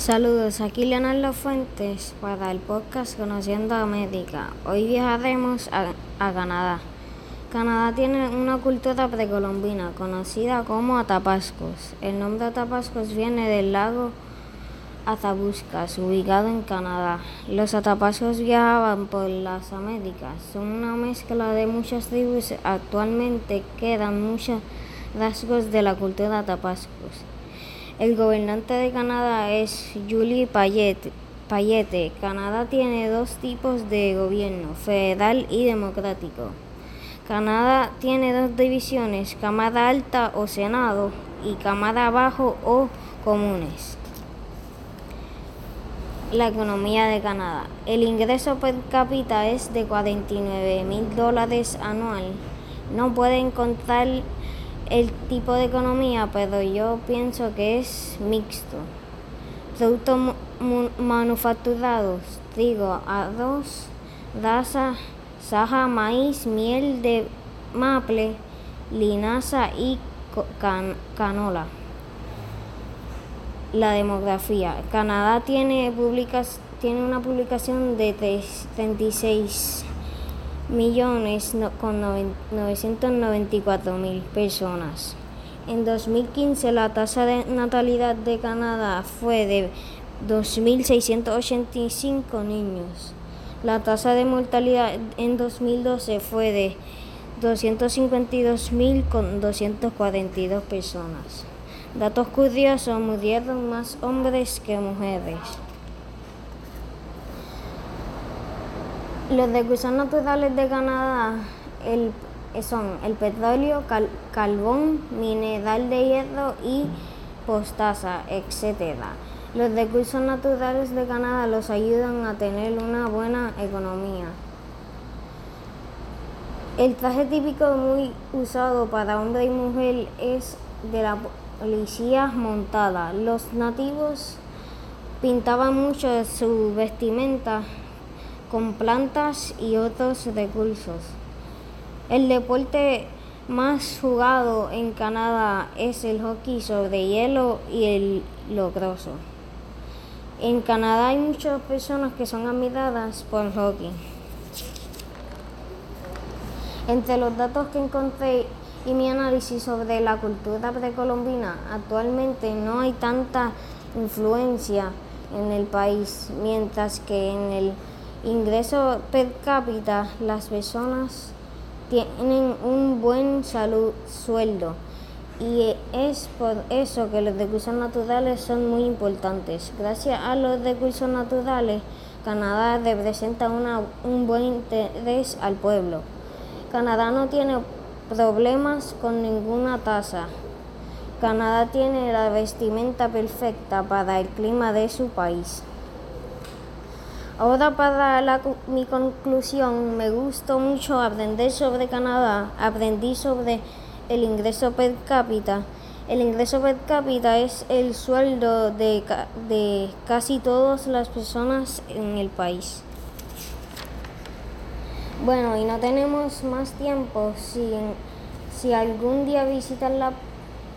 Saludos, aquí Leonardo Fuentes para el podcast Conociendo América. Hoy viajaremos a, a, Canadá. Canadá tiene una cultura precolombina conocida como Atapascos. El nombre Atapascos viene del lago Athabascas, ubicado en Canadá. Los Atapascos viajaban por las Américas. Son una mezcla de muchas tribus. Actualmente quedan muchos rasgos de la cultura Atapascos. El gobernante de Canadá es Julie Payette. Canadá tiene dos tipos de gobierno, federal y democrático. Canadá tiene dos divisiones, Cámara Alta o Senado y Cámara Bajo o Comunes. La economía de Canadá. El ingreso per cápita es de 49 mil dólares anual. No pueden contar el tipo de economía, pero yo pienso que es mixto. Productos manufacturados, trigo, arroz, daza, saja, maíz, miel de maple, linaza y canola. La demografía. Canadá tiene, publicas, tiene una publicación de 36 millones con 994 mil personas. En 2015 la tasa de natalidad de Canadá fue de 2.685 niños. La tasa de mortalidad en 2012 fue de 252.000 con 242 personas. Datos curiosos, murieron más hombres que mujeres. Los recursos naturales de Canadá el, son el petróleo, carbón, mineral de hierro y postaza, etc. Los recursos naturales de Canadá los ayudan a tener una buena economía. El traje típico muy usado para hombre y mujer es de la policía montada. Los nativos pintaban mucho su vestimenta con plantas y otros recursos. El deporte más jugado en Canadá es el hockey sobre hielo y el locroso. En Canadá hay muchas personas que son admiradas por hockey. Entre los datos que encontré y mi análisis sobre la cultura precolombina, actualmente no hay tanta influencia en el país, mientras que en el ingreso per cápita, las personas tienen un buen salud, sueldo y es por eso que los recursos naturales son muy importantes. Gracias a los recursos naturales, Canadá representa una, un buen interés al pueblo. Canadá no tiene problemas con ninguna tasa. Canadá tiene la vestimenta perfecta para el clima de su país. Ahora para la, mi conclusión, me gustó mucho aprender sobre Canadá, aprendí sobre el ingreso per cápita. El ingreso per cápita es el sueldo de, de casi todas las personas en el país. Bueno, y no tenemos más tiempo. Si, si algún día visitas la,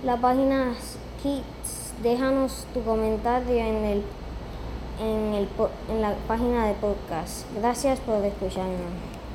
la página Kids, déjanos tu comentario en el en, el, en la página de podcast. Gracias por escucharnos.